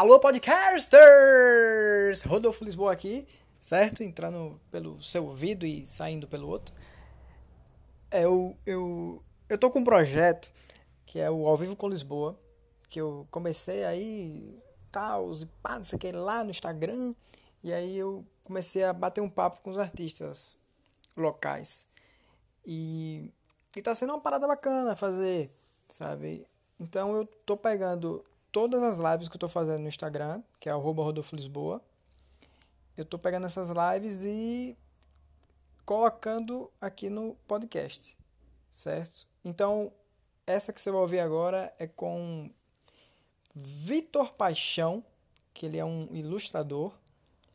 Alô, podcasters! Rodolfo Lisboa aqui, certo? Entrando pelo seu ouvido e saindo pelo outro. É, eu, eu, eu tô com um projeto que é o Ao Vivo com Lisboa, que eu comecei aí, tal, e pá, não sei o que, lá no Instagram, e aí eu comecei a bater um papo com os artistas locais. E, e tá sendo uma parada bacana fazer, sabe? Então eu tô pegando todas as lives que eu tô fazendo no Instagram, que é Rodolfo Lisboa. Eu tô pegando essas lives e colocando aqui no podcast, certo? Então, essa que você vai ouvir agora é com Vitor Paixão, que ele é um ilustrador.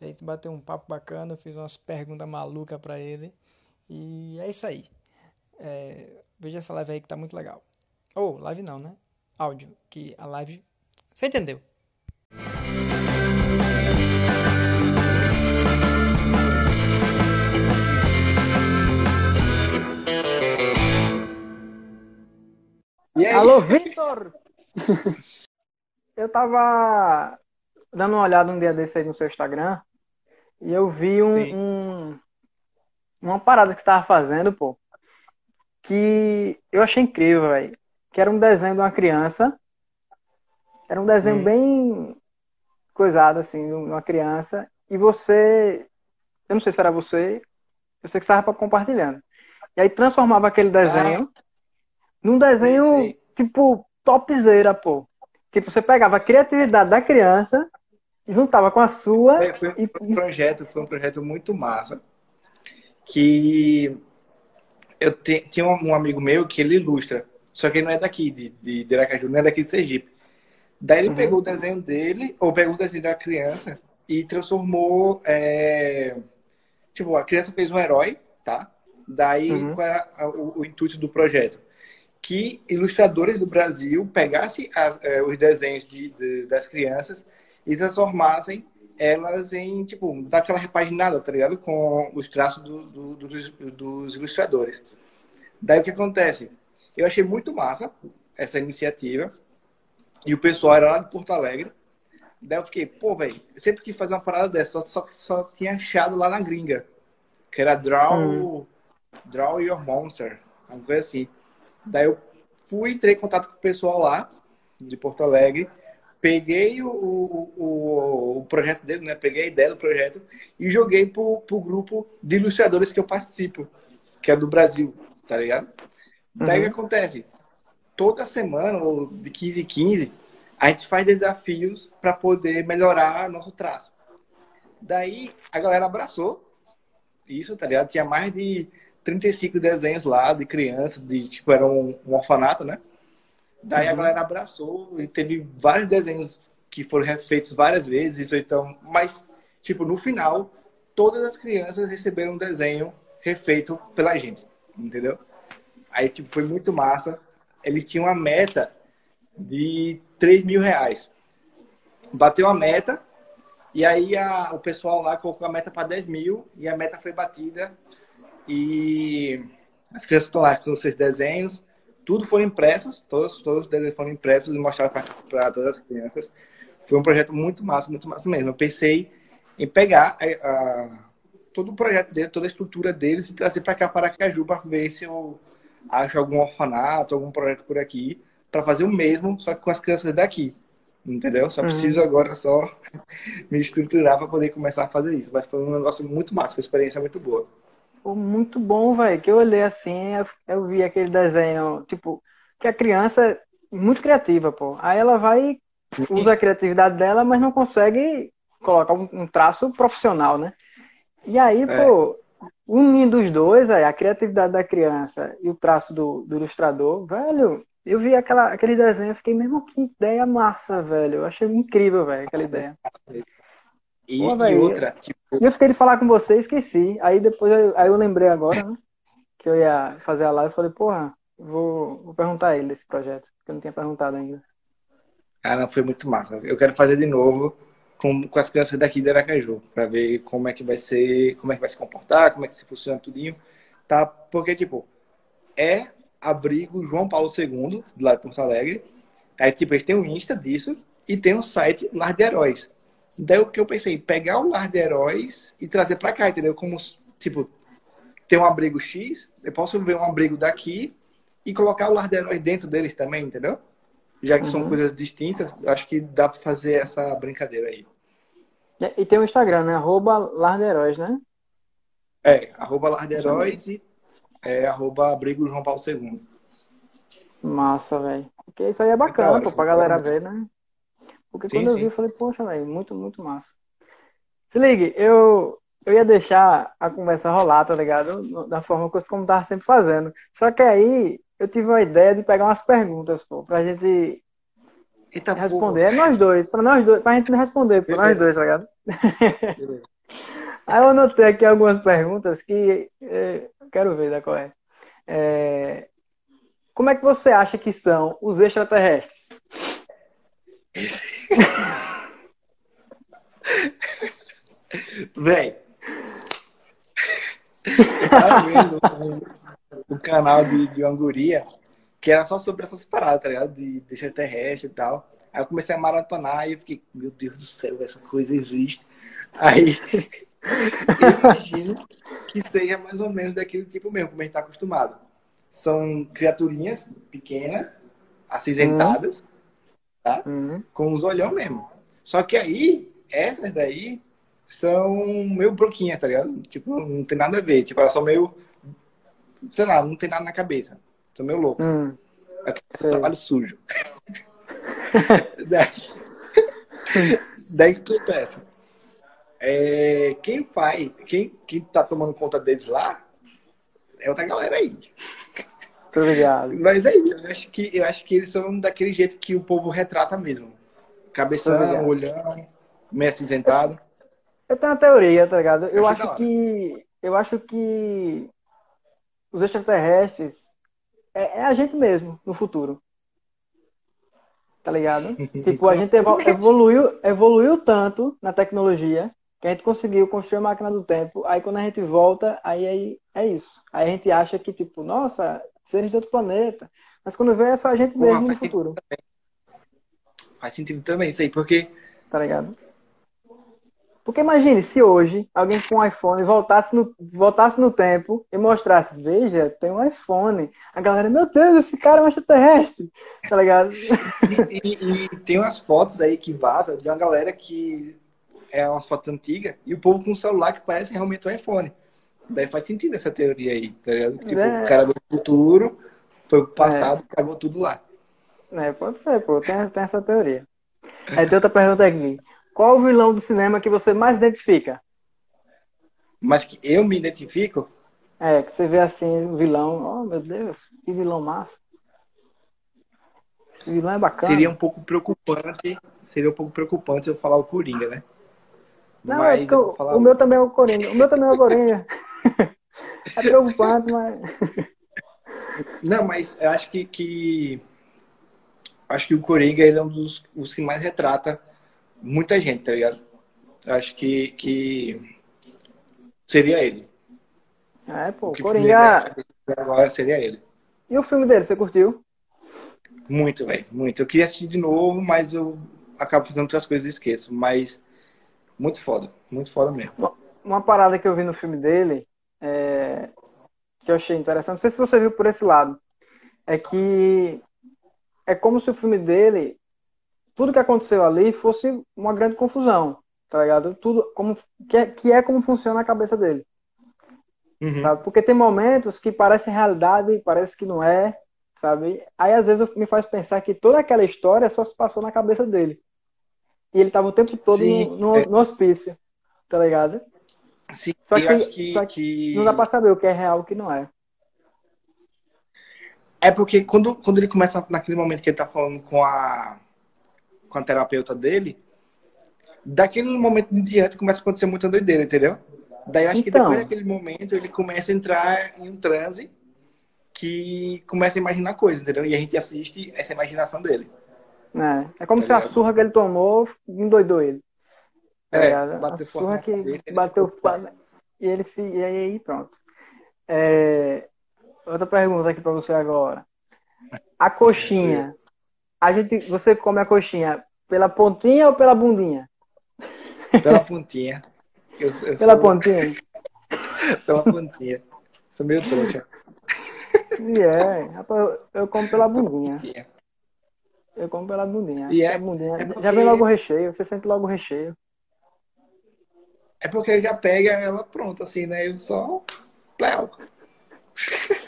A gente bateu um papo bacana, fiz umas perguntas malucas para ele. E é isso aí. É, veja essa live aí que tá muito legal. Ou, oh, live não, né? Áudio, que a live você entendeu? Alô, Vitor! eu tava dando uma olhada um dia desse aí no seu Instagram e eu vi um, um uma parada que você tava fazendo, pô, que eu achei incrível, velho. Que era um desenho de uma criança era um desenho hum. bem coisado, assim, de uma criança. E você. Eu não sei se era você, eu sei que estava compartilhando. E aí transformava aquele desenho ah. num desenho, sim, sim. tipo, topzera, pô. Tipo, você pegava a criatividade da criança, juntava com a sua. É, foi, e... foi um projeto, foi um projeto muito massa. Que eu te, tinha um, um, amigo meu que ele ilustra. Só que ele não é daqui, de, de, de Aracaju, não é daqui de Sergipe. Daí ele uhum. pegou o desenho dele, ou pegou o desenho da criança e transformou. É... Tipo, a criança fez um herói, tá? Daí uhum. qual era o, o, intuito do projeto? Que ilustradores do Brasil pegassem as, é, os desenhos de, de, das crianças e transformassem elas em, tipo, daquela repaginada, tá ligado? Com os traços do, do, dos, dos ilustradores. Daí o que acontece? Eu achei muito massa essa iniciativa. E o pessoal era lá de Porto Alegre. Daí eu fiquei, pô, velho, eu sempre quis fazer uma parada dessa, só, que só tinha achado lá na gringa. Que era Draw, hum. Draw Your Monster, uma coisa assim. Daí eu fui, entrei em contato com o pessoal lá, de Porto Alegre, peguei o, o, o projeto dele, né? Peguei a ideia do projeto e joguei pro, pro grupo de ilustradores que eu participo, que é do Brasil, tá ligado? Daí o que uhum. acontece? Toda semana, ou de 15 em 15, a gente faz desafios para poder melhorar nosso traço. Daí a galera abraçou isso, tá ligado? Tinha mais de 35 desenhos lá de crianças, de tipo, era um, um orfanato, né? Daí uhum. a galera abraçou e teve vários desenhos que foram refeitos várias vezes, isso então, mas tipo, no final, todas as crianças receberam um desenho refeito pela gente, entendeu? Aí tipo, foi muito massa ele tinha uma meta de 3 mil reais. Bateu a meta, e aí a, o pessoal lá colocou a meta para 10 mil, e a meta foi batida. E as crianças estão lá, com seus desenhos, tudo foram impressos, todos, todos os desenhos foram impressos e mostrados para todas as crianças. Foi um projeto muito massa, muito massa mesmo. Eu pensei em pegar a, a, todo o projeto dele, toda a estrutura deles e trazer para cá, para Caju, para ver se eu acho algum orfanato, algum projeto por aqui, para fazer o mesmo, só que com as crianças daqui. Entendeu? Só uhum. preciso uhum. agora só me estruturar para poder começar a fazer isso. Mas foi um negócio muito massa, foi uma experiência muito boa. Pô, muito bom, velho. Que eu olhei assim, eu, vi aquele desenho, tipo, que a criança é muito criativa, pô. Aí ela vai, usa a criatividade dela, mas não consegue colocar um, um traço profissional, né? E aí, é. pô, unindo os dois, a criatividade da criança e o traço do, do ilustrador, velho, eu vi aquela, aquele desenho e fiquei, mesmo que ideia massa, velho. Eu achei incrível, velho, aquela ideia. E, Pô, véio, e outra. Tipo... eu fiquei de falar com você esqueci. Aí depois eu, aí eu lembrei agora, né? Que eu ia fazer a live e falei, porra, vou, vou perguntar a ele desse projeto, que eu não tinha perguntado ainda. Ah, não, foi muito massa. Eu quero fazer de novo com, com as crianças daqui de Aracaju, para ver como é que vai ser, como é que vai se comportar, como é que se funciona tudinho, tá? Porque, tipo, é abrigo João Paulo II, lá de Porto Alegre. Aí, tipo, eles têm um Insta disso, e tem um site Lar de Heróis. Daí o que eu pensei, pegar o Lar de Heróis e trazer para cá, entendeu? Como, tipo, tem um abrigo X, eu posso ver um abrigo daqui e colocar o Lar de Heróis dentro deles também, entendeu? Já que uhum. são coisas distintas, acho que dá para fazer essa brincadeira aí. E tem o Instagram, né? Arroba Lar de Heróis, né? É, arroba Lar de Heróis e é, arroba Abrigo João Paulo II. Massa, velho. Porque isso aí é bacana, pô, pra galera ver, né? Porque sim, quando eu vi, eu falei, poxa, velho, muito, muito massa. Se ligue, eu, eu ia deixar a conversa rolar, tá ligado? Da forma como tava sempre fazendo. Só que aí eu tive uma ideia de pegar umas perguntas, pô, pra gente Eita, responder. É nós dois, pra nós dois, pra gente responder, pra nós dois, tá ligado? aí eu anotei aqui algumas perguntas que é, quero ver da qual é. é. Como é que você acha que são os extraterrestres? Véi. Eu tava vendo o canal de, de Anguria, que era só sobre essas paradas, tá ligado? De, de extraterrestre e tal. Aí eu comecei a maratonar e eu fiquei, meu Deus do céu, essa coisa existe. Aí eu imagino que seja mais ou menos daquele tipo mesmo, como a gente tá acostumado. São criaturinhas pequenas, acinzentadas, uhum. tá? Uhum. Com os olhão mesmo. Só que aí, essas daí são meio broquinhas, tá ligado? Tipo, não tem nada a ver. Tipo, elas são meio sei lá, não tem nada na cabeça. Tô meio louco. Hum, é um trabalho sujo. daí, daí que acontece? É, quem faz, quem, quem tá tomando conta deles lá é outra galera aí. Obrigado. Mas aí, eu acho que eu acho que eles são daquele jeito que o povo retrata mesmo. Cabeção, olhando, meio acinzentado. Eu tenho uma teoria, tá ligado? Eu, eu acho que eu acho que os extraterrestres é, é, a gente mesmo no futuro. Tá ligado? tipo, a gente evoluiu, evoluiu tanto na tecnologia que a gente conseguiu construir a máquina do tempo. Aí quando a gente volta, aí, aí é isso. Aí a gente acha que, tipo, nossa, seres de outro planeta. Mas quando vê, é só a gente mesmo no futuro. Faz sentido também isso aí, porque. Tá ligado? Porque imagine se hoje alguém com um iPhone voltasse no, voltasse no tempo e mostrasse, veja, tem um iPhone. A galera, meu Deus, esse cara é um extraterrestre. Tá ligado? E, e, e tem umas fotos aí que vaza de uma galera que é umas fotos antigas e o povo com um celular que parece realmente um iPhone. Daí faz sentido essa teoria aí, tá ligado? Tipo, é. o cara do futuro, foi pro passado, é. cagou tudo lá. É, pode ser, pô, tem, tem essa teoria. Aí tem outra pergunta aqui. Qual o vilão do cinema que você mais identifica? Mas que eu me identifico? É, que você vê assim, o vilão, oh meu Deus, que vilão massa. Esse vilão é bacana. Seria um pouco preocupante, seria um pouco preocupante eu falar o Coringa, né? Não, é mas é o, o meu também é o Coringa. O meu também é o Coringa. é preocupante, mas. Não, mas eu acho que, que acho que o Coringa ele é um dos os que mais retrata muita gente, tá ligado? Acho que, que seria ele. É, pô, o Coringa. Agora seria ele. E o filme dele, você curtiu? Muito, velho, muito. Eu queria assistir de novo, mas eu acabo fazendo outras coisas e esqueço. Mas muito foda, muito foda mesmo. Uma parada que eu vi no filme dele, é... que eu achei interessante, não sei se você viu por esse lado, é que é como se o filme dele tudo que aconteceu ali fosse uma grande confusão, tá ligado? Tudo como que é, que é como funciona a cabeça dele. Uhum. Sabe? Porque tem momentos que parece realidade, parece que não é, sabe? Aí às vezes me faz pensar que toda aquela história só se passou na cabeça dele. E ele tava o tempo todo Sim, no, no, é. no, hospício, tá ligado? Sim, só que, que, só que, que, não dá pra saber o que é real e o que não é. É porque quando, quando ele começa naquele momento que ele tá falando com a com a terapeuta dele, daquele momento em diante começa a acontecer muita doideira, entendeu? Daí acho então, que depois daquele momento ele começa a entrar em um transe que começa a imaginar coisas, entendeu? E a gente assiste essa imaginação dele. É, é como tá se ligado? a surra que ele tomou endoidou ele. Tá é, bateu a surra que cabeça, bateu e ele e aí pronto. É, outra pergunta aqui para você agora. A coxinha a gente, você come a coxinha Pela pontinha ou pela bundinha? Pela pontinha. Eu, eu pela sou... pontinha? pela pontinha. Sou meio trouxa. E é, rapaz, eu como pela bundinha. Eu como pela bundinha. E é, bundinha. é porque... Já vem logo o recheio, você sente logo o recheio. É porque já pega ela pronta, assim, né? Eu só. Pléu.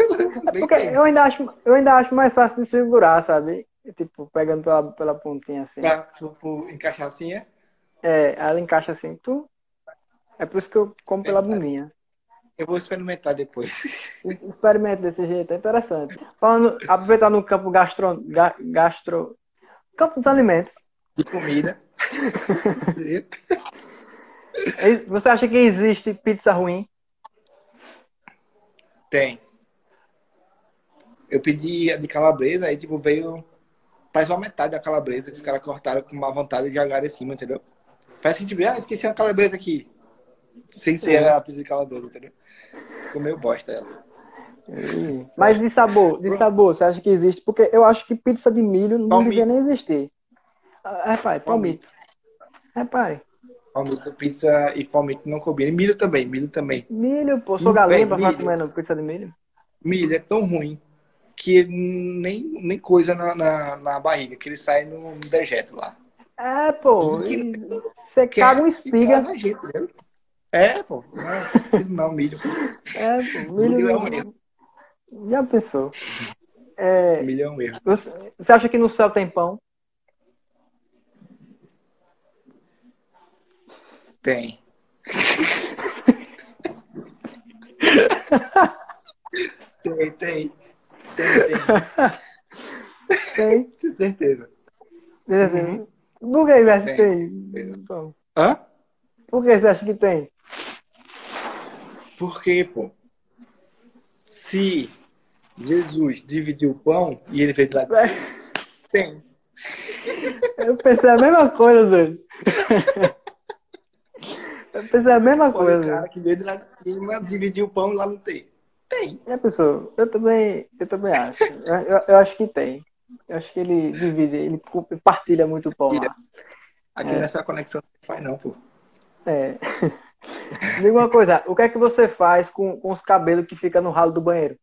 É porque eu ainda, acho, eu ainda acho mais fácil de segurar, sabe? Tipo, pegando pela, pela pontinha assim. Pra, tipo, encaixar assim, é? É, ela encaixa assim, tu. É por isso que eu como pela bundinha. Eu vou experimentar depois. Experimente desse jeito, é interessante. Falando, aproveitar no campo gastro, ga, gastro. Campo dos alimentos. De comida. Você acha que existe pizza ruim? Tem. Eu pedi a de calabresa, aí tipo, veio. Parece uma metade da calabresa que os caras cortaram com má vontade de jogar em cima, entendeu? Parece que tipo, ah, esqueci uma calabresa aqui. Sem ser a pizza de calabresa, entendeu? Ficou meio bosta ela. Mas de sabor, de sabor, você acha que existe? Porque eu acho que pizza de milho não palmito. devia nem existir. Ah, repare, palmito. Repare. Palmito, pizza e palmito não combina. E milho também, milho também. Milho, pô, sou galinha pra ficar comendo pizza de milho. Milho é tão ruim que nem, nem coisa na, na, na barriga, que ele sai no dejeto lá. É, pô. Você caga um espiga. É, pô. Não, não milho. É, pô. Milho, milho é um erro. Já pensou? É, milho é um erro. Você, você acha que no céu tem pão? Tem. tem, tem. Tem, tem. Certeza. Uhum. Por que você acha tem. que tem? Hã? Por que você acha que tem? Porque, pô, se Jesus dividiu o pão e ele fez lá de cima, tem. Eu pensei a mesma coisa, doido. Eu pensei a mesma pô, coisa. O cara que veio de lá de cima dividiu o pão e lá não tem. Tem. É, pessoal, eu também, eu também acho. Eu, eu, acho que tem. Eu acho que ele divide, ele partilha muito o pão. Aqui é. nessa conexão não faz não, pô. É. Diga uma coisa, o que é que você faz com, com os cabelos que ficam no ralo do banheiro?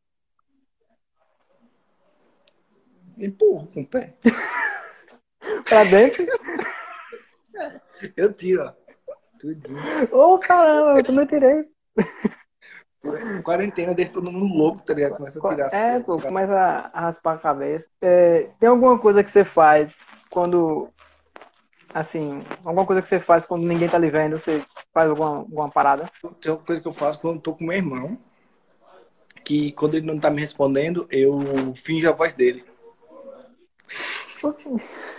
Empurro com o pé. pra dentro? É, eu tiro, ó. Tudinho. Ô, oh, caramba, eu também tirei. Quarentena deixa todo mundo louco, tá ligado? Começa a tirar É, pô, começa a raspar a cabeça. É, tem alguma coisa que você faz quando Assim, alguma coisa que você faz quando ninguém tá lhe vendo, você faz alguma, alguma parada? Tem uma coisa que eu faço quando eu tô com meu irmão, que quando ele não tá me respondendo, eu finjo a voz dele.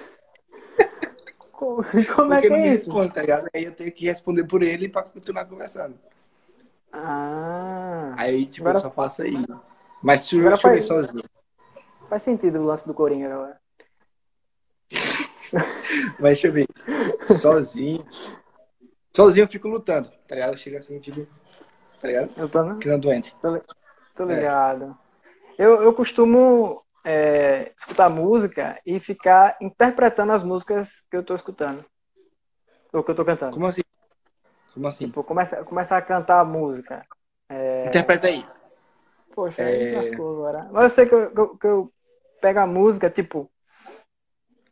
Como, é que é isso? Responde, tá ligado? Aí eu tenho que responder por ele pra continuar conversando. Ah. Aí, tipo, agora... eu só faço aí. Mas se eu faz... sozinho. Faz sentido o lance do Coringa agora. Mas deixa eu ver. Sozinho. Sozinho eu fico lutando, tá ligado? Chega assim, tipo. Tá ligado? Eu tô, né? Que não doente. Tô, tô é. ligado. É. Eu, eu costumo é, escutar música e ficar interpretando as músicas que eu tô escutando. Ou que eu tô cantando. Como assim? Como assim? Tipo, começa, começa a cantar a música. É... Interpreta aí. Poxa, é... aí agora. Mas eu sei que eu, que eu, que eu pego a música, tipo,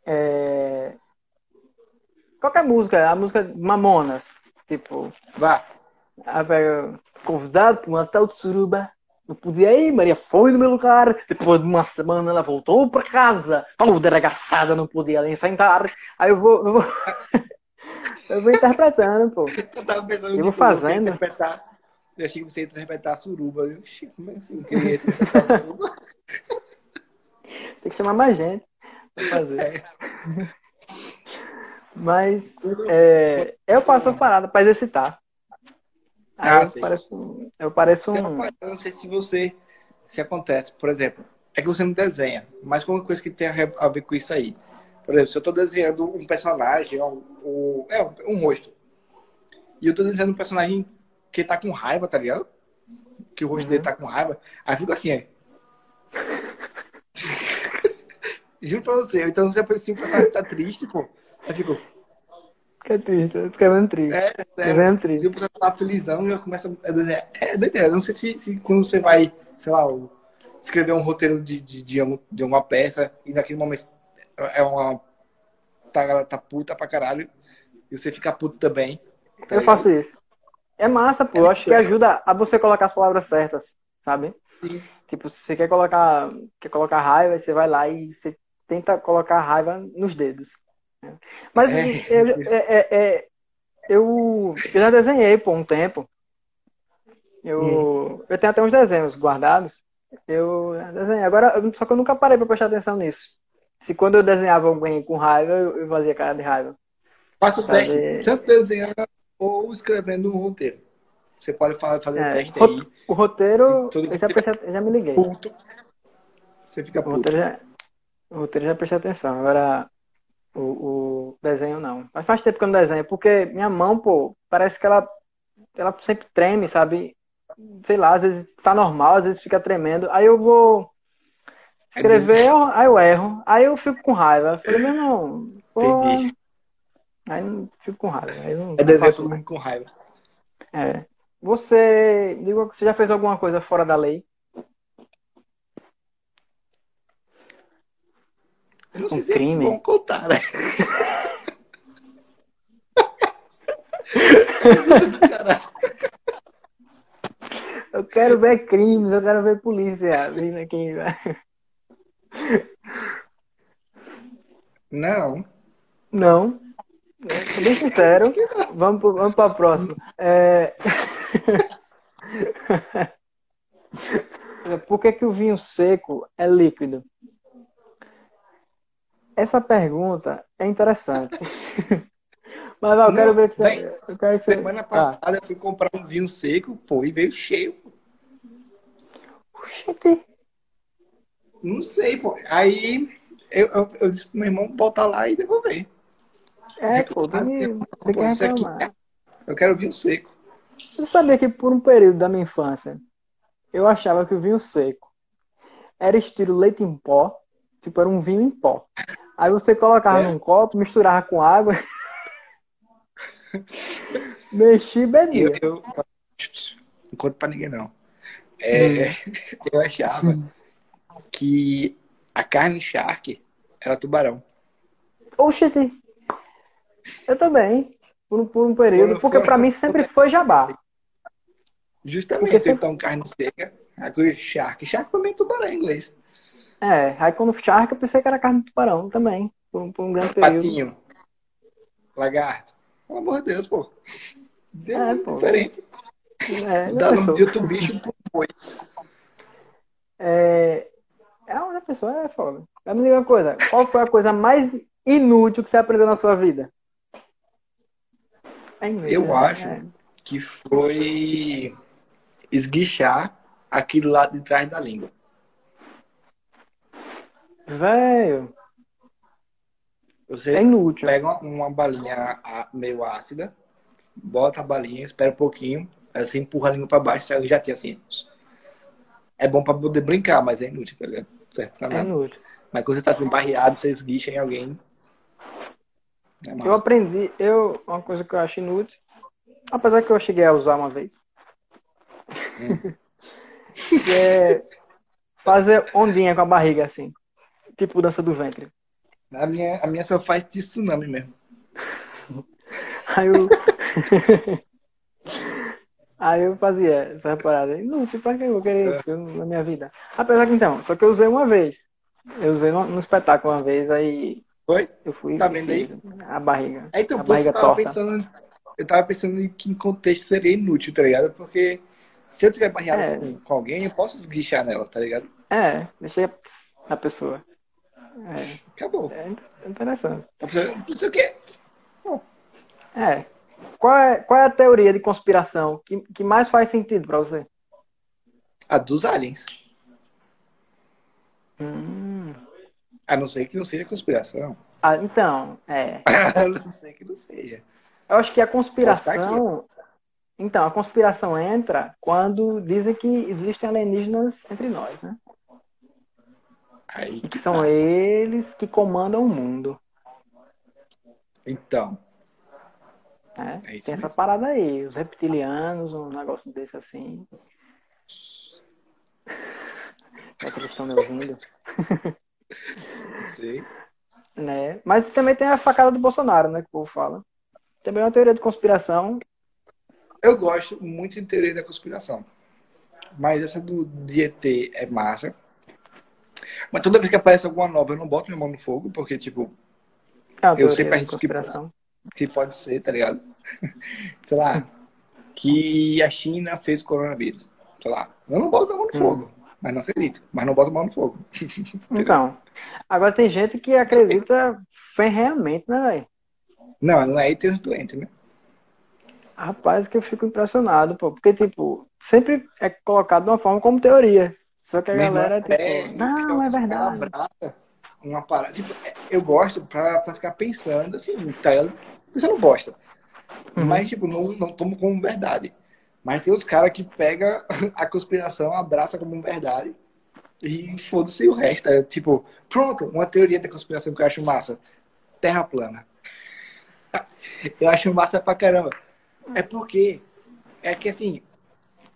é... Qualquer música, a música Mamonas, tipo. Vá. Convidado para um tal de suruba. Não podia ir, Maria foi no meu lugar. Depois de uma semana ela voltou para casa. Toda arregaçada, não podia nem sentar. Aí eu vou. Eu vou, eu vou interpretando, pô. Eu tava pensando eu vou fazendo. Interpretar... Eu achei que você ia interpretar a suruba. Eu, como é assim? Queria interpretar a suruba. Tem que chamar mais gente fazer. É. Mas é, eu faço as paradas para exercitar. ah, eu, pareço, eu pareço um. Eu não sei se você. Se acontece, por exemplo, é que você não desenha, mas qualquer coisa que tenha a ver com isso aí. Por exemplo, se eu estou desenhando um personagem, um, um, é, um rosto, e eu estou desenhando um personagem que está com raiva, tá ligado? Que o rosto uhum. dele tá com raiva, aí fica assim, é. Juro pra você. Então você aparecia um personagem tá triste, pô. Aí ficou. Fica triste, escrevendo triste. É, é, desenhando triste. Se você tá felizão, já começa a desenhar. É doideira. Não sei se, se quando você vai, sei lá, escrever um roteiro de, de, de, de uma peça e naquele momento é uma. Tá, tá puta pra caralho. E você fica puto também. Tá eu faço isso. É massa, pô. É eu acho que ajuda a você colocar as palavras certas, sabe? Sim. Tipo, se você quer colocar, quer colocar raiva, você vai lá e você tenta colocar raiva nos dedos. Mas é, eu, é, é, é, eu, eu já desenhei por um tempo. Eu, hum. eu tenho até uns desenhos guardados. Eu desenhei. Agora, só que eu nunca parei para prestar atenção nisso. Se quando eu desenhava alguém com raiva, eu, fazia cara de raiva. Faça o teste, tanto desenhando ou escrevendo um roteiro. Você pode fazer é, o teste aí. O roteiro, eu já, prestei, já me liguei. Puto, você fica puto. O roteiro já, o roteiro já prestei atenção. Agora, o, o, desenho não. Mas faz tempo que eu não desenho, porque minha mão, pô, parece que ela, ela sempre treme, sabe? Sei lá, às vezes tá normal, às vezes fica tremendo. Aí eu vou escrever, aí eu erro, aí eu fico com raiva. Eu falei, meu irmão, pô. Entendi. Aí não fico com raiva. Aí não, é desenho todo mundo com raiva. É. Você, diga, você já fez alguma coisa fora da lei? Eu não um sei se crime. vão contar, né? eu quero ver crimes, eu quero ver polícia vindo aqui. Não. Não. Bem sincero. Vamos, vamos para a próxima. É... Por que, que o vinho seco é líquido? Essa pergunta é interessante. Mas eu quero ver que você. eu quero que semana você... passada ah. eu fui comprar um vinho seco, pô, e veio cheio. Oxente. Não sei, pô. Aí eu, eu, eu disse pro meu irmão botar lá e devolver. É, pô, tem, tem que reclamar. Eu quero vinho seco. Você sabia que por um período da minha infância eu achava que o vinho seco era estilo leite em pó, tipo, era um vinho em pó. Aí você colocava é. num copo, misturava com água, mexi e bebia. Eu, eu, não conto pra ninguém, não. É, hum. Eu achava que a carne shark era tubarão. Oxente! Eu também, por, por um período, porque pra mim sempre foi jabá. Justamente, porque sempre... então carne seca, a coisa shark. Shark mim é tubarão em inglês. É, aí quando Shark eu pensei que era carne de tubarão também, por, por um grande período. Patinho. Lagarto. Pelo amor de Deus, pô. Deus é, pô. diferente. É, Dá no dia do bicho pro boi. É, é uma pessoa é foda. Mas me diga uma coisa, qual foi a coisa mais inútil que você aprendeu na sua vida? É inútil, eu né? acho é. que foi esguichar aquilo lá de trás da língua. Velho. Você é inútil. pega uma, uma balinha meio ácida, bota a balinha, espera um pouquinho, aí você empurra a língua pra baixo, sai já tem assim. É bom pra poder brincar, mas é inútil, tá ligado? Certo pra é nada. inútil. Mas quando você tá assim, barreado, você esguicha em alguém. É eu aprendi, eu, uma coisa que eu acho inútil, apesar que eu cheguei a usar uma vez. Hum. é fazer ondinha com a barriga assim tipo dança do ventre? A minha, a minha só faz de tsunami mesmo. Aí eu. Aí eu fazia essa parada. Tipo, pra que eu vou querer isso na minha vida? Apesar que então, só que eu usei uma vez. Eu usei no, no espetáculo uma vez, aí. Foi? Eu fui. Tá vendo aí? A barriga. É, então, a barriga eu tava pensando. Eu tava pensando em que contexto seria inútil, tá ligado? Porque se eu tiver barreado é. com, com, alguém, eu posso esguichar nela, tá ligado? É, deixei a pessoa. É. Acabou. É interessante. Não sei o quê. É. Qual é, qual é a teoria de conspiração que, que mais faz sentido para você? A dos aliens. Hum. A não ser que não seja conspiração. Ah, então, é. a não ser que não seja. Eu acho que a conspiração. Então, a conspiração entra quando dizem que existem alienígenas entre nós, né? Aí que, que são tá. eles que comandam o mundo. Então. É, é tem essa parada aí, os reptilianos, um negócio desse assim. É que eles estão me ouvindo. Sim. né? Mas também tem a facada do Bolsonaro, né? Que o povo fala. Também é uma teoria de conspiração. Eu gosto muito de teoria da conspiração. Mas essa do DET é massa. Mas toda vez que aparece alguma nova, eu não boto minha mão no fogo, porque, tipo, é eu sempre arrisco que, que pode ser, tá ligado? Sei lá, que a China fez o coronavírus. Sei lá, eu não boto minha mão no hum. fogo. Mas não acredito. Mas não boto mão no fogo. então, agora tem gente que acredita ferreamente, né, velho? Não, não é aí tem os doentes, né? Rapaz, que eu fico impressionado, pô. Porque, tipo, sempre é colocado de uma forma como teoria. Só que a Meu galera, tipo, é, não, é verdade. Uma parada. Tipo, eu gosto pra, pra ficar pensando, assim, tá? Você não gosta. Uhum. Mas, tipo, não, não tomo como verdade. Mas tem os caras que pega a conspiração, abraça como verdade e foda-se o resto. É, tipo, pronto, uma teoria da conspiração que eu acho massa. Terra plana. eu acho massa pra caramba. É porque é que assim,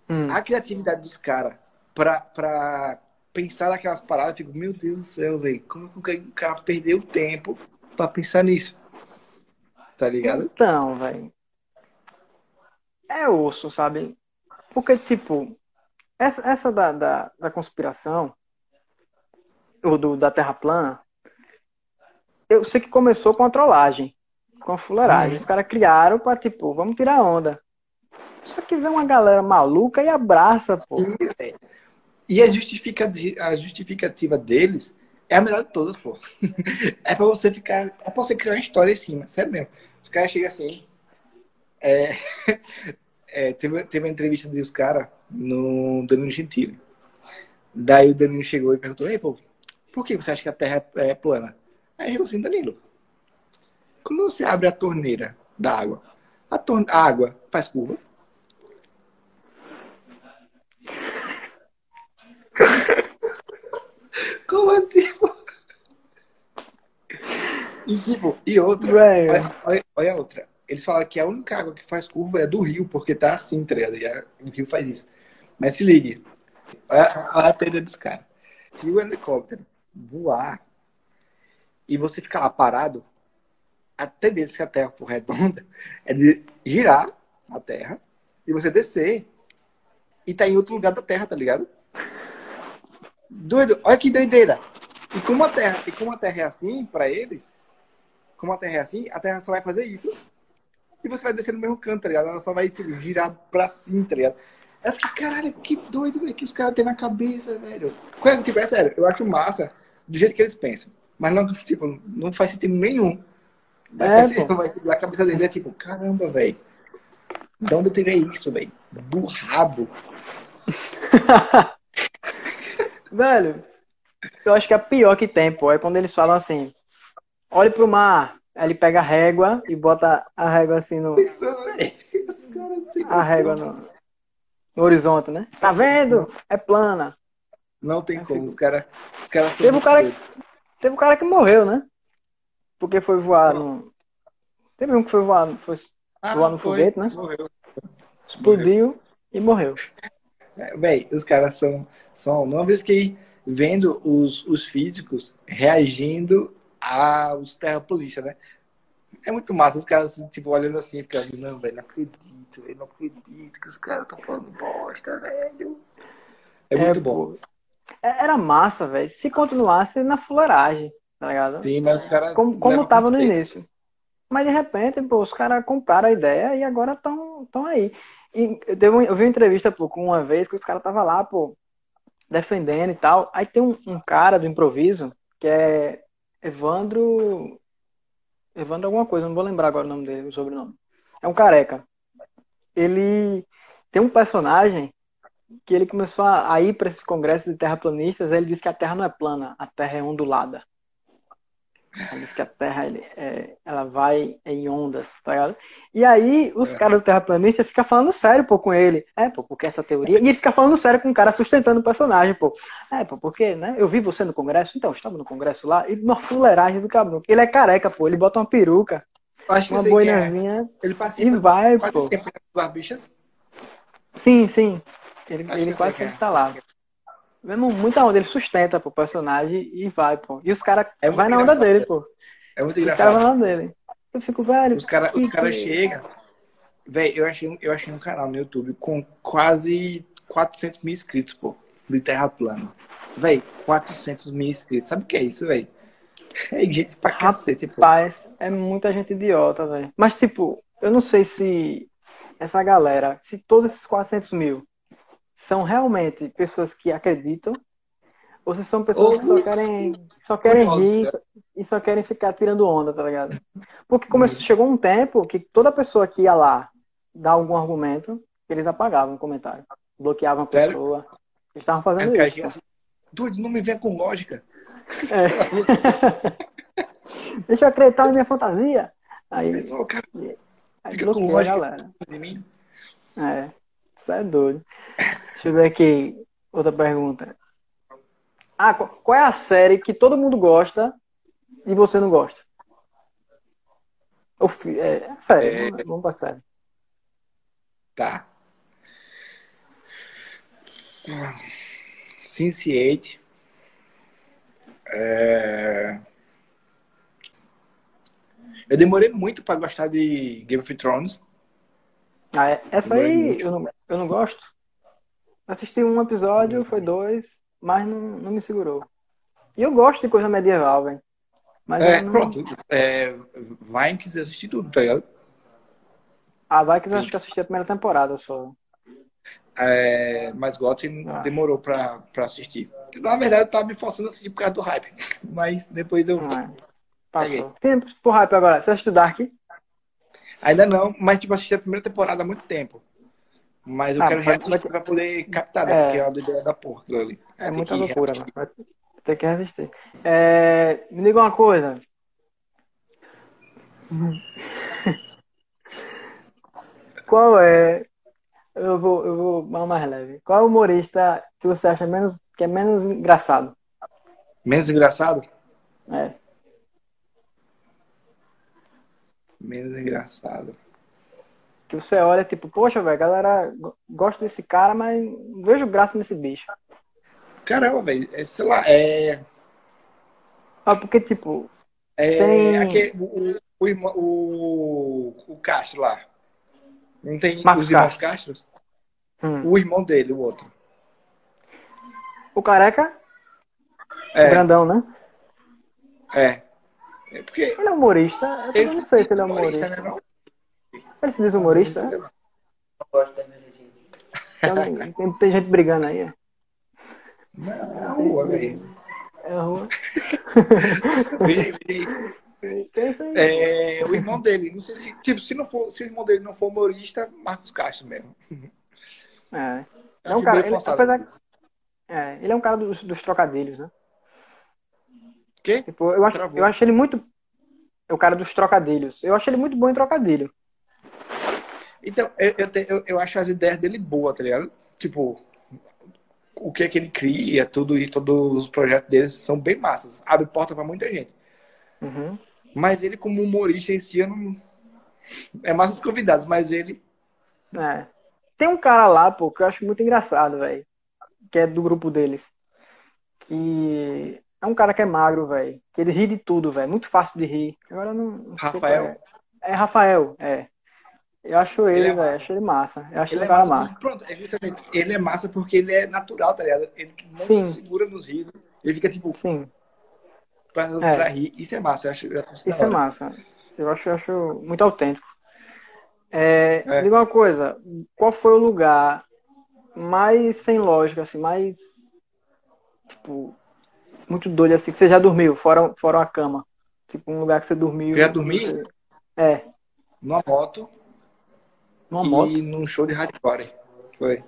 hum. a criatividade dos caras pra, pra pensar naquelas paradas, eu fico, meu Deus do céu, velho, como que o cara perdeu tempo pra pensar nisso? Tá ligado? Então, velho é osso, sabe? Porque, tipo, essa, essa da, da, da conspiração, ou do, da Terra plana, eu sei que começou com a trollagem, com a fuleiragem. Uhum. Os caras criaram pra, tipo, vamos tirar onda. Só que vem uma galera maluca e abraça, pô. Sim, e a justificativa, a justificativa deles é a melhor de todas, pô. é pra você ficar. É pra você criar uma história em cima, sério mesmo. Os caras chegam assim, é, é, teve, teve uma entrevista dos caras no Danilo Gentili. Daí o Danilo chegou e perguntou: Ei, pô, por que você acha que a Terra é, é plana? Aí falou assim: Danilo, quando você abre a torneira da água, a, tor a água faz curva? Como assim? E tipo, e outra, olha, olha, olha outra eles falaram que a única água que faz curva é do rio, porque tá assim, tá ligado? E a, o rio faz isso. Mas se ligue, olha, a teoria dos caras. Se o helicóptero voar e você ficar lá parado, a tendência que a Terra for redonda é de girar a Terra e você descer e tá em outro lugar da Terra, tá ligado? Doido, olha que doideira. E como a Terra, e como a Terra é assim para eles, como a Terra é assim, a Terra só vai fazer isso e você vai descer no mesmo canto, tá ligado? Ela só vai tipo, girar pra cima, tá ligado? Eu fiquei, caralho, que doido, velho, que os caras têm na cabeça, velho. Quando, tipo, é sério, eu acho massa do jeito que eles pensam. Mas não, tipo, não faz sentido nenhum. Mas é, vai, vai, a cabeça dele é tipo, caramba, velho. De onde eu tirei isso, velho? Do rabo. velho, eu acho que a pior que tem, pô, é quando eles falam assim: olhe pro mar, Aí ele pega a régua e bota a régua assim no. A régua no, no horizonte, né? Tá vendo? É plana. Não tem como. Os caras os cara teve, um cara, teve um cara que morreu, né? Porque foi voar no. Teve um que foi voar, foi ah, voar no foi, foguete, né? Morreu. Explodiu morreu. e morreu. Bem, os caras são, são. Uma vez fiquei vendo os, os físicos reagindo aos polícia, né? É muito massa, os caras, tipo, olhando assim, ficando, não, velho, não acredito, velho, não acredito que os caras estão falando bosta, velho. É, é muito bom. É, era massa, velho, se continuasse na fuleiragem, tá ligado? Sim, mas os caras. Como, como tava no tempo. início. Mas de repente, pô, os caras compraram a ideia e agora estão tão aí. Eu, eu vi uma entrevista, pô, com uma vez que os caras tava lá, pô, defendendo e tal. Aí tem um, um cara do improviso que é Evandro. Evandro alguma coisa, não vou lembrar agora o nome dele, o sobrenome. É um careca. Ele tem um personagem que ele começou a ir para esses congressos de terraplanistas, ele disse que a Terra não é plana, a Terra é ondulada. Ela diz que a Terra ele, é, ela vai em ondas, tá ligado? E aí os é. caras do terraplanista ficam falando sério, pô, com ele. É, pô, porque essa teoria. E ele fica falando sério com o cara sustentando o personagem, pô. É, pô, porque, né? Eu vi você no congresso, então, estava no congresso lá, e uma fuleiragem do cabrão. Ele é careca, pô, ele bota uma peruca. Uma boinazinha Ele e participa vai, quase pô. sempre das bichas. Sim, sim. Ele, ele quase sempre é. tá lá. Mesmo muita onda, ele sustenta pro personagem e vai, pô. E os caras É vai na onda engraçado, dele, pô. É muito Os caras vão engraçado. na onda dele. Eu fico, velho. Os caras que- cara que- chegam. Véi, eu achei, eu achei um canal no YouTube com quase 400 mil inscritos, pô. De Terra Plana. Véi, 400 mil inscritos. Sabe o que é isso, véi? É gente pra cacete, pô. Rapaz, é muita gente idiota, velho. Mas, tipo, eu não sei se essa galera, se todos esses 400 mil são realmente pessoas que acreditam ou se são pessoas que só Ou- querem, só querem rir né? e só querem ficar tirando onda, tá ligado? Porque começou, chegou um tempo que toda pessoa que ia lá dar algum argumento, eles apagavam o comentário. Bloqueavam a Sério? pessoa. Eles estavam fazendo cara isso. assim, Dude, não me venha com lógica. Deixa eu acreditar na minha fantasia. Aí, só, cara, aí fica com lógica. galera. de mim. É, isso é doido. Deixa eu ver aqui outra pergunta. Ah, qual é a série que todo mundo gosta e você não gosta? O fi- é, sério, É. vamos, pra série. Tá. Sense8. É... Eu demorei muito pra gostar de Game of Thrones. Ah, é- essa aí eu não, eu não gosto. Assisti um episódio, foi dois, mas não, não me segurou. E eu gosto de coisa medieval, velho. Mas É, não... pronto. É, Vikings eu assisti tudo, tá ligado? A Vikings eu acho que assisti a primeira temporada só. É, mas Gotham Ah. demorou pra, pra assistir. Na verdade, eu tava me forçando a assistir por causa do hype. Mas depois eu. Não é. Passou. Tempo pro hype agora. Você assistiu Dark? Ainda não, mas tipo, assisti a primeira temporada há muito tempo. Mas eu Ah, quero reassistir vai- pra poder captar, né? É. Porque é uma ideia da porra ali. É Tem muita loucura, mano. Vai ter que resistir. É, me diga uma coisa. Qual é. Eu vou, eu vou mais leve. Qual é o humorista que você acha menos, que é menos engraçado? Menos engraçado? É. Menos engraçado. Que você olha, tipo, poxa, velho, galera, go- gosto desse cara, mas não vejo graça nesse bicho. Caramba, velho. É, sei lá, é. Ah, porque, tipo, É Tem- aquele, o, o, o, irmão- o, o Castro lá. Não tem Marcos os irmãos Castros? hum, O irmão dele, o outro. o careca, o É, grandão, né? é. É porque. Ele é humorista? Eu não sei se ele é humorista, humorista. né, não? Ele se diz humorista? Não gosto da minha gente. Tem, tem gente brigando aí. é? Não, é a rua, velho. É a rua. Que é o irmão dele, não sei se, tipo, se não for, se o irmão dele não for humorista, Marcos Castro mesmo. É. É um cara, ele- apesar que- É, ele é um cara dos, dos trocadilhos, né? Quê? Tipo, eu acho, Travou. eu acho ele muito. É o cara dos trocadilhos. Eu acho ele muito bom em trocadilho. Então, eu, eu, te- eu, eu acho as ideias dele boas, tá ligado? Tipo, o que é que ele cria, tudo e todos os projetos dele são bem massas. Abre porta pra muita gente. Uhum. Mas ele, como humorista em si, não. É massa os convidados, mas ele. É. Tem um cara lá, pô, que eu acho muito engraçado, velho. Que é do grupo deles. Que é um cara que é magro, velho. Que ele ri de tudo, velho. Muito fácil de rir. Agora não. Rafael. É. é Rafael, é. Eu acho ele, Ele é velho. Acho ele massa. Eu acho Ele ele é massa. massa. porque- Pronto, é justamente. Ele é massa porque ele é natural, tá ligado? Ele não Sim. se segura nos risos. Ele fica, tipo, Sim, pra, É. pra rir. Isso é massa. Eu acho, eu acho isso é massa. Eu acho, eu acho muito autêntico. É, É. Diga uma coisa, qual foi o lugar mais sem lógica, assim, mais tipo, muito doido assim, que você já dormiu, fora, fora a cama? Tipo, um lugar que você dormiu. Que já dormi? você- É, Numa moto. Numa e moto. num show de hardcore. Foi.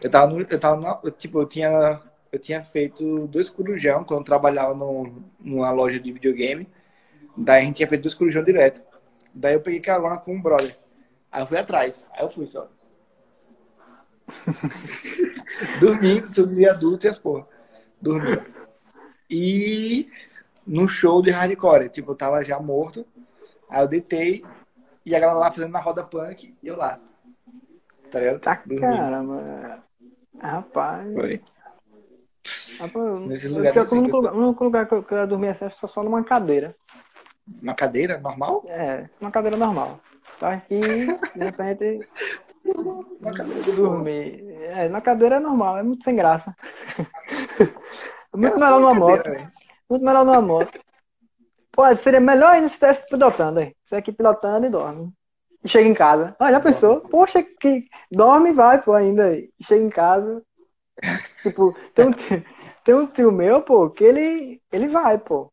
Eu tava, no, eu tava no, tipo, eu tinha, eu tinha feito dois corujão quando eu trabalhava no, numa loja de videogame. Daí a gente tinha feito dois corujão direto. Daí eu peguei carona com um brother. Aí eu fui atrás. Aí eu fui só. Dormindo sobre o viaduto e as porra. Dormindo. E no show de hardcore. Tipo, eu tava já morto. Aí eu deitei e a galera lá fazendo na roda punk e eu lá. Tá ligado? Tá caramba. Rapaz. Foi. Rapaz, Nesse lugar eu- o único eu único lugar que eu, que eu dormi assim, que só numa cadeira. Uma cadeira normal? É, uma cadeira normal. Tá aqui, de repente, Uma cadeira dormir. É, na cadeira é normal, é muito sem graça. muito melhor só uma numa moto. cadeira, velho. Muito melhor numa moto. Pô, seria melhor ainda se estivesse pilotando aí. Você aqui pilotando e dorme. E chega em casa. Olha, já pensou? Poxa, que dorme e vai, pô, ainda aí. Chega em casa. Tipo, tem um, tio, tem um tio meu, pô, que ele, ele vai, pô.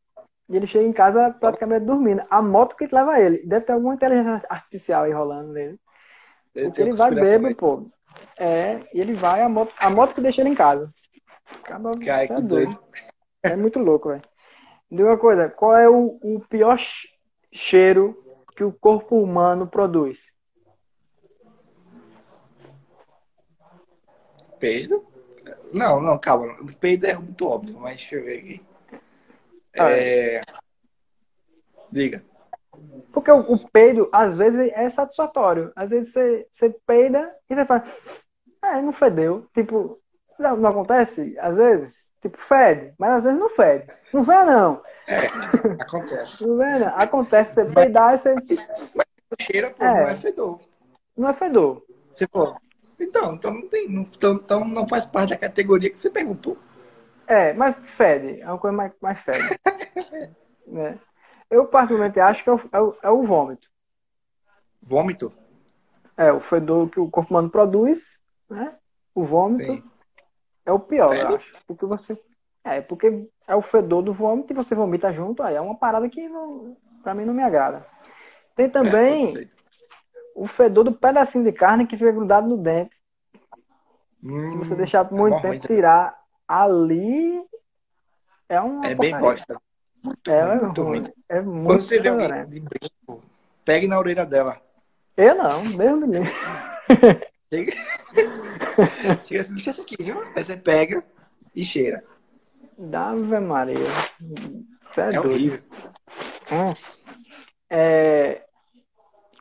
E ele chega em casa praticamente dormindo. A moto que leva ele. Deve ter alguma inteligência artificial aí rolando nele. Porque ele vai bêbado, aí. pô. É, e ele vai, a moto, a moto que deixa ele em casa. Acaba, Cara, tá que doido. doido. É muito louco, velho. Diga uma coisa, qual é o, o pior che- cheiro que o corpo humano produz? Peido? Não, não, calma. O peido é muito óbvio, mas deixa eu ver aqui. Ah, É... Diga. Porque o, o peido, às vezes, é satisfatório. Às vezes você, você peida e você fala, é, não fedeu. Tipo, não, não acontece? Às vezes? Tipo, fede, mas às vezes não fede. Não vê, não. Acontece. Não vê, não. Acontece você peidar e você. Cheira, pô, É. não é fedor. Não é fedor. Você falou. Então, então não tem. Não, então, então não faz parte da categoria que você perguntou. É, mas fede. É uma coisa mais, mais fede. né? Eu, particularmente, acho que é o, é o, é o vômito. Vômito? É, o fedor que o corpo humano produz, né? O vômito Sim. É o pior, eu acho. Porque você. É, porque é o fedor do vômito e você vomita junto, aí é uma parada que não, pra mim não me agrada. Tem É, também ser. o fedor do pedacinho de carne que fica grudado no dente. Hum, Se você deixar por muito é tempo muito. tirar ali, é uma É bem bosta. Muito É, ruim, é muito ruim. ruim. É muito Quando você vê alguém de brinco, pegue na orelha dela. Eu não, Deus me livre. Chega, chega assim, licença aqui, viu? Aí você pega e cheira. Ave Maria. Você é, É doido. horrível. Hum. É,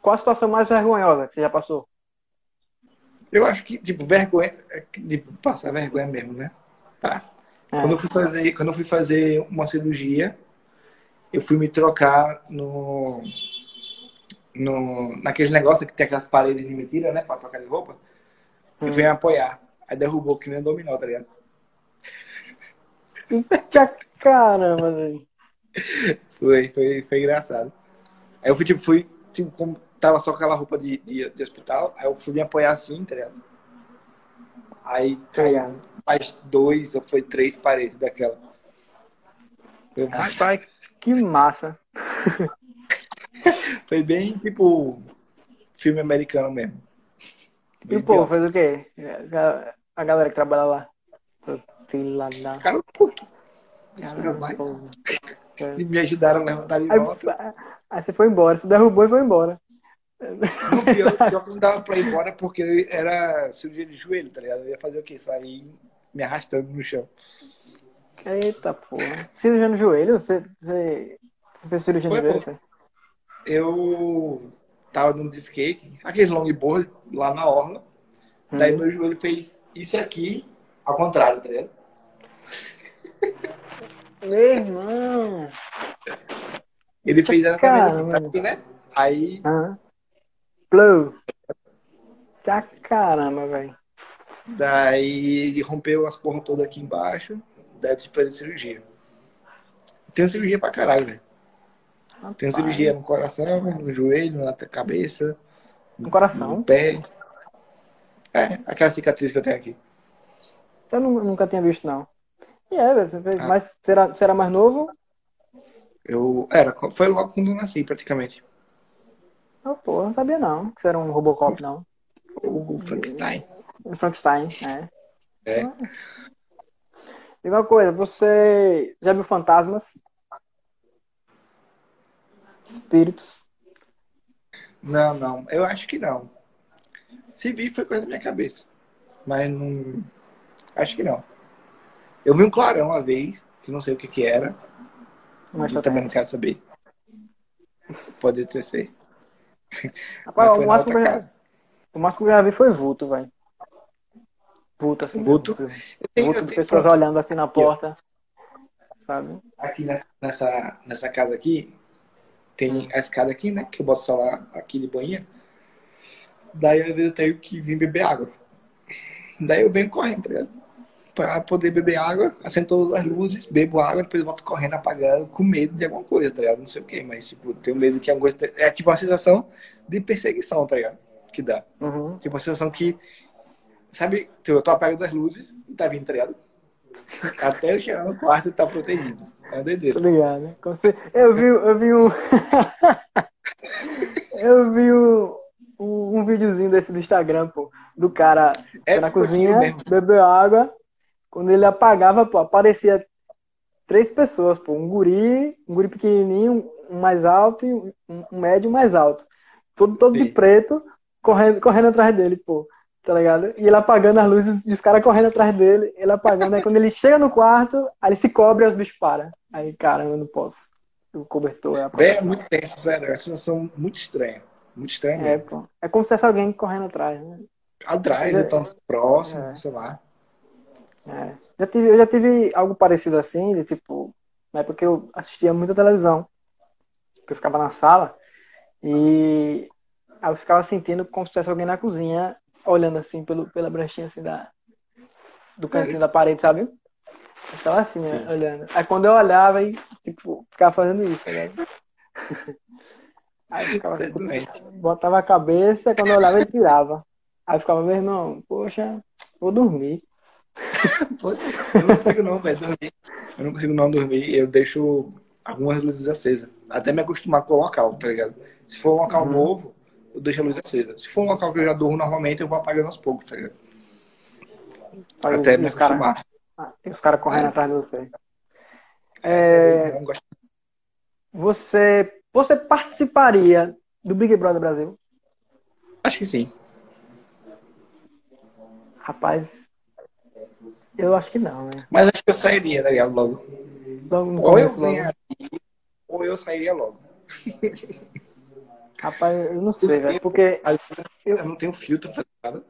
Qual a situação mais vergonhosa que você já passou? Eu acho que, tipo, vergonha. é Tipo, passar vergonha mesmo, né? Tá. É. Quando eu fui fazer, quando eu fui fazer uma cirurgia, eu fui me trocar no, no naquele negócio que tem aquelas paredes de mentira, né, para trocar de roupa. Eu Hum. fui me apoiar. Aí derrubou que nem dominó, tá ligado? Caramba, velho. Foi, foi, foi engraçado. Aí eu fui, tipo, fui, tipo, como tava só com aquela roupa de, de, de hospital, aí eu fui me apoiar assim, tá ligado? Aí caiu mais dois ou foi três paredes daquela. Foi, Rapaz, que massa. foi bem, tipo, filme americano mesmo. E o povo fez o quê? A- galera que trabalha lá. Fila da. Ficaram puto. E me ajudaram a levantar de volta. aí você foi embora, você derrubou e foi embora. No pior, pior que não dava pra ir embora porque era cirurgia de joelho, tá ligado? Eu ia fazer o quê? Sair me arrastando no chão. Eita porra. Cirurgia no joelho? Você, você, você fez cirurgia no Foi, joelho? Eu tava andando de skate, aquele longboard lá na orla. Daí meu joelho fez isso aqui ao contrário, tá ligado? Meu irmão. Ele fez exatamente assim, tá né? Aí Aham. Blow. Tá caramba, velho. Daí rompeu as porra todas aqui embaixo. Tive que fazer cirurgia. Tenho cirurgia pra caralho, velho. Rapaz. cirurgia no coração, no joelho, na cabeça, No no coração. pé. É, aquela cicatriz que eu tenho aqui. Eu nu- nunca tinha visto, não. E é. Ah. Mas será, você era mais novo? Eu era, foi logo quando eu nasci, praticamente. Oh, pô, não sabia não. Que você era um Robocop, não. O Frankenstein. Um Frankenstein, é. É. Diga uma coisa, você já viu fantasmas? Espíritos? Não, não. Eu acho que não. Se vi, foi coisa da minha cabeça. Mas não. Acho que não. Eu vi um clarão uma vez, que não sei o que que era. Mas Eu também não quero saber. Pode ter ser. Rapaz, o máximo, já, o máximo que eu já vi foi vulto, velho. Vulto, assim. Vulto? Tenho, vulto de pessoas pronto. olhando assim na porta. Sabe? Aqui nessa, nessa, nessa casa aqui, tem a escada aqui, né? Que eu boto celular aqui de banheiro. Daí às vezes eu tenho que vir beber água. Daí eu venho correndo, tá ligado? Pra poder beber água, acendo todas as luzes, bebo água, depois volto correndo, apagando, com medo de alguma coisa, tá ligado? Não sei o que, mas tipo, tenho medo que alguma coisa. É tipo uma sensação de perseguição, tá ligado? Que dá. Uhum. Tipo uma sensação que. Sabe, eu tô apagando das luzes e tá vindo, tá ligado? Até eu chegar no quarto e tá protegido. É uma doideira. Tá ligado, né? Eu vi, eu vi um. eu vi um, um, um videozinho desse do Instagram, pô, do cara é na cozinha, bebeu água. Quando ele apagava, pô, aparecia três pessoas, pô, um guri, um guri pequenininho, um mais alto e um, um médio mais alto. Todo, todo de preto, correndo, correndo atrás dele, pô tá ligado? E ele apagando as luzes os caras correndo atrás dele, ele apagando. Aí quando ele chega no quarto, aí ele se cobre e os bichos param. Aí, cara, eu não posso. O cobertor é a É muito tenso, sério. É uma situação muito estranha. Muito estranha. É, pô. É como se fosse alguém correndo atrás, né? Atrás, é, tão próximo, é. sei lá. É. Já tive, eu já tive algo parecido assim, de tipo, na época que eu assistia muita televisão. Que eu ficava na sala e eu ficava sentindo como se tivesse alguém na cozinha olhando assim pelo, pela brechinha assim da, do cantinho da parede, sabe? Eu tava assim, né, olhando. Aí quando eu olhava e, tipo, ficava fazendo isso, tá ligado? Aí ficava assim, botava a cabeça, quando eu olhava ele tirava. Aí ficava, meu irmão, poxa, vou dormir. eu não consigo não, velho, dormir. Eu não consigo não dormir. Eu deixo algumas luzes acesas. Até me acostumar com o local, tá ligado? Se for um local uhum. novo, eu deixo a luz acesa. Se for um local que eu já durmo normalmente, eu vou apagando aos poucos, tá ligado? Aí Até me acostumar. Cara, ah, os caras correndo é. atrás de você. É, você, você participaria do Big Brother Brasil? Acho que sim. Rapaz, eu acho que não, né? Mas acho que eu sairia, tá ligado? Logo. logo ou eu ganharia, ou eu sairia logo. Rapaz, eu não sei, velho, porque. Eu... eu não tenho filtro, tá ligado?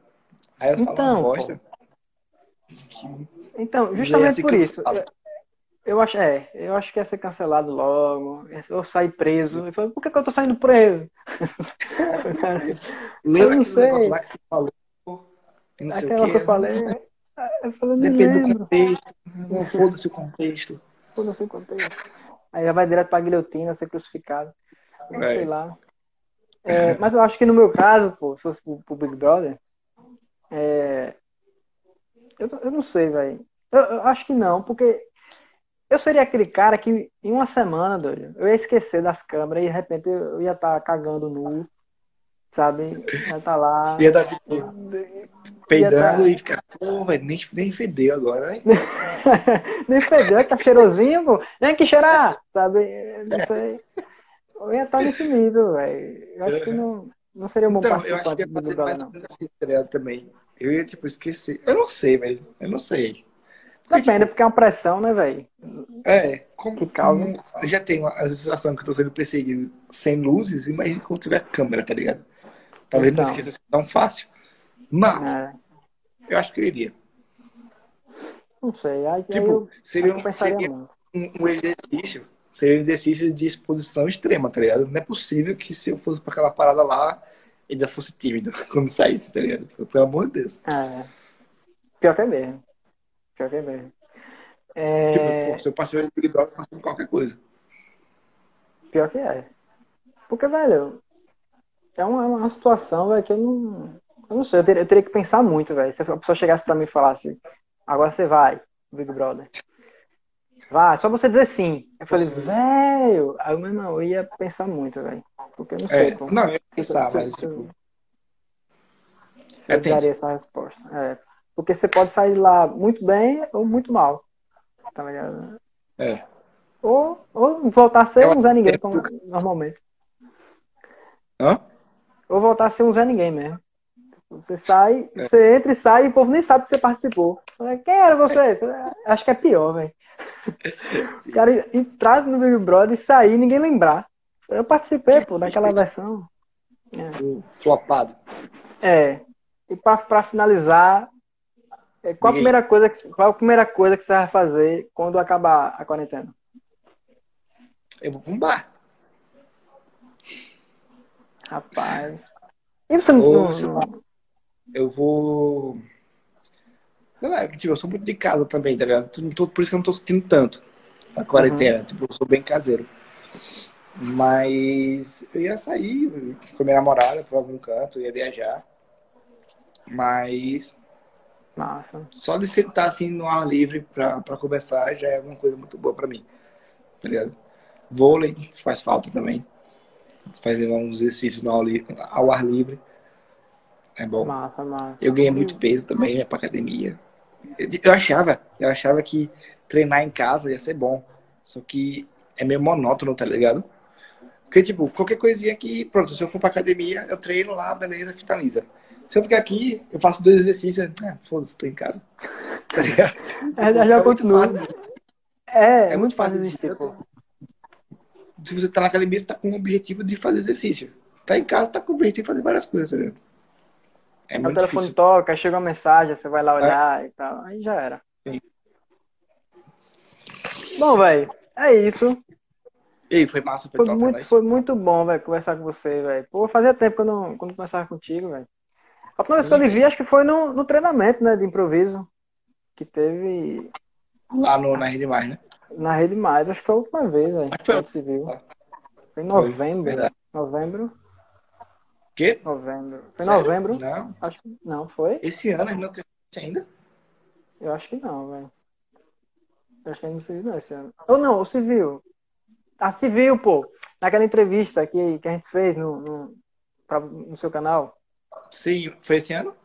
Aí eu então, falo bosta. Então, justamente por isso. Eu, eu, acho, é, eu acho que ia ser cancelado logo. Eu sair preso. Eu falo, por que, que eu tô saindo preso? Lembra aquele negócio lá que você falou? Aquela que eu falei. Eu falei, Depende do contexto. Não foda-se o contexto. Foda-se o contexto. Aí já vai direto pra guilhotina, ser crucificado. É. Sei lá. É, mas eu acho que no meu caso, pô, se fosse pro, pro Big Brother, é, eu, eu não sei, velho. Eu, eu, acho que não, porque eu seria aquele cara que em uma semana, doido, eu ia esquecer das câmeras e de repente eu ia estar tá cagando nu, sabe? Ia estar tá lá. Ia dar tipo, peidando tá... e ficar, porra, nem, nem fedeu agora, hein? nem fedeu, tá cheirosinho, pô. Vem aqui cheirar, sabe? Não sei. Eu ia estar nesse nível, velho. Eu acho que não, não seria um bom então, eu acho que ia fazer mais não. assim, tá também. Eu ia, tipo, esquecer. Eu não sei, velho. Eu não sei. Depende, tipo, porque é uma pressão, né, velho? É, como, que causa. Como já tenho a sensação que eu tô sendo perseguido sem luzes, imagina quando tiver câmera, tá ligado? Talvez então. não esqueça assim tão fácil. Mas, é. eu acho que eu iria. Não sei. Aí, tipo, aí eu, seria, um, seria um, um exercício seria um exercício de exposição extrema, tá ligado? Não é possível que se eu fosse pra aquela parada lá, ele já fosse tímido quando saísse, tá ligado? Pelo amor de Deus. É. Pior que é mesmo. Pior que é mesmo. É... Tipo, pô, se eu passei o Big Brother, eu qualquer coisa. Pior que é. Porque, velho, é uma, é uma situação, velho, que eu não. Eu não sei, eu teria, eu teria que pensar muito, velho. Se a pessoa chegasse pra mim e falasse, agora você vai, Big Brother. Vai, só você dizer sim. Eu falei, velho. Aí, meu irmão, eu ia pensar muito, velho. Porque eu não sei. É, como, não, eu ia pensar, se, mas. Tipo... Se é eu daria essa resposta. É. Porque você pode sair lá muito bem ou muito mal. Tá ligado? É. Ou, ou voltar a ser eu, um Zé Ninguém, como normalmente. Hã? Ou voltar a ser um Zé Ninguém mesmo. Você sai, é. você entra e sai e o povo nem sabe que você participou. Quem era você? Acho que é pior, velho. O cara entrar no Big Brother e sair ninguém lembrar. Eu participei, pô, daquela versão. É. Flopado. É. E para finalizar, é, qual a, primeira coisa que, qual a primeira coisa que você vai fazer quando acabar a quarentena? Eu vou para um bar. Rapaz. E você não, não... Eu vou. Sei lá, tipo, eu sou muito de casa também, tá ligado? Por isso que eu não tô sentindo tanto a quarentena. Uhum. Tipo, eu sou bem caseiro. Mas eu ia sair com minha namorada para algum canto, ia viajar. Mas Massa. Só de sentar assim no ar livre pra, pra conversar já é uma coisa muito boa pra mim. Tá ligado? Vôlei faz falta também. Fazer uns exercícios no ao, ar livre. É bom. Massa, massa. Eu ganhei muito peso também, ia pra academia. Eu achava, eu achava que treinar em casa ia ser bom. Só que é meio monótono, tá ligado? Porque, tipo, qualquer coisinha que, pronto, se eu for pra academia, eu treino lá, beleza, finaliza. Se eu ficar aqui, eu faço dois exercícios, ah, foda-se, tô em casa. Tá ligado? É, já, já é continua. É, é, muito fácil existir, pô. Se você tá na academia, você tá com o objetivo de fazer exercício. Tá em casa, tá com o objetivo de fazer várias coisas, tá ligado? É o telefone difícil. toca, chega uma mensagem, você vai lá olhar é. e tal. Aí já era. Sim. Bom, velho, é isso. E foi massa, foi, foi muito, foi muito bom, velho, conversar com você, velho. Pô, fazia tempo que eu não, quando conversava contigo, velho. A primeira vez que eu lhe vi, acho que foi no, no treinamento, né, de improviso. Que teve. Lá no, na Rede Mais, né? Na Rede Mais, acho que foi a última vez, velho. Acho que foi. Civil. Foi em novembro. Foi, novembro. Quê? Novembro. Foi Sério? novembro? Não. Acho que não, foi? Esse ano ainda não tem ainda? Eu acho que não, velho. Acho que não civil não esse ano. Ou não, o civil. A ah, civil, pô. Naquela entrevista que, que a gente fez no, no, pra, no seu canal. Sim, foi esse ano?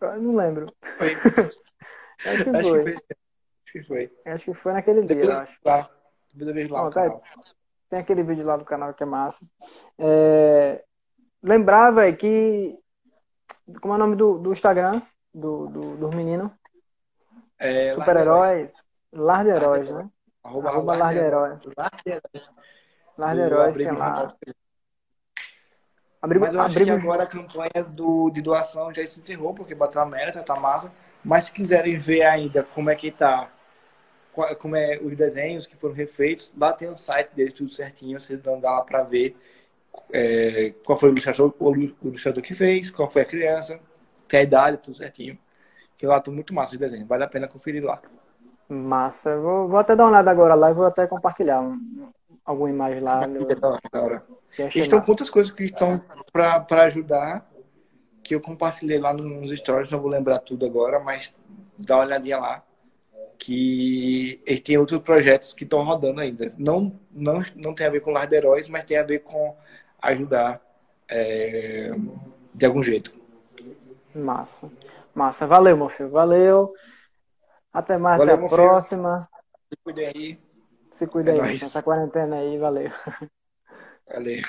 Eu não lembro. Foi. acho que acho foi. Que foi, acho que foi. Acho que foi naquele Depois, dia, eu acho. Lá. Depois eu vejo lá tá. Tem aquele vídeo lá do canal que é massa. É... Lembrar, velho, que. Como é o nome do, do Instagram do, do, dos meninos? É, Super-heróis. Lar de Heróis, né? Arroba, Arroba Lar de Heróis. Lar de Heróis, tem lá. Abrigo, Mas eu acho abrigo... que agora a campanha do, de doação já se encerrou, porque bateu a meta, tá massa. Mas se quiserem ver ainda como é que tá, como é os desenhos que foram refeitos, lá tem o site deles tudo certinho, vocês dão lá para ver é, qual foi o ilustrador, o ilustrador que fez, qual foi a criança, tem a idade, tudo certinho. Que lá tá muito massa os desenhos, vale a pena conferir lá. Massa, vou, vou até dar uma olhada agora lá e vou até compartilhar um, alguma imagem lá. Estão muitas coisas que estão para ajudar, que eu compartilhei lá nos stories, não vou lembrar tudo agora, mas dá uma olhadinha lá. Que eles têm outros projetos que estão rodando ainda. Não, não, não tem a ver com Lar de Heróis, mas tem a ver com ajudar é, de algum jeito. Massa. Massa. Valeu, meu filho. Valeu. Até mais, Valeu, até a próxima. Se cuide aí. Se cuida é aí, essa quarentena aí. Valeu. Valeu.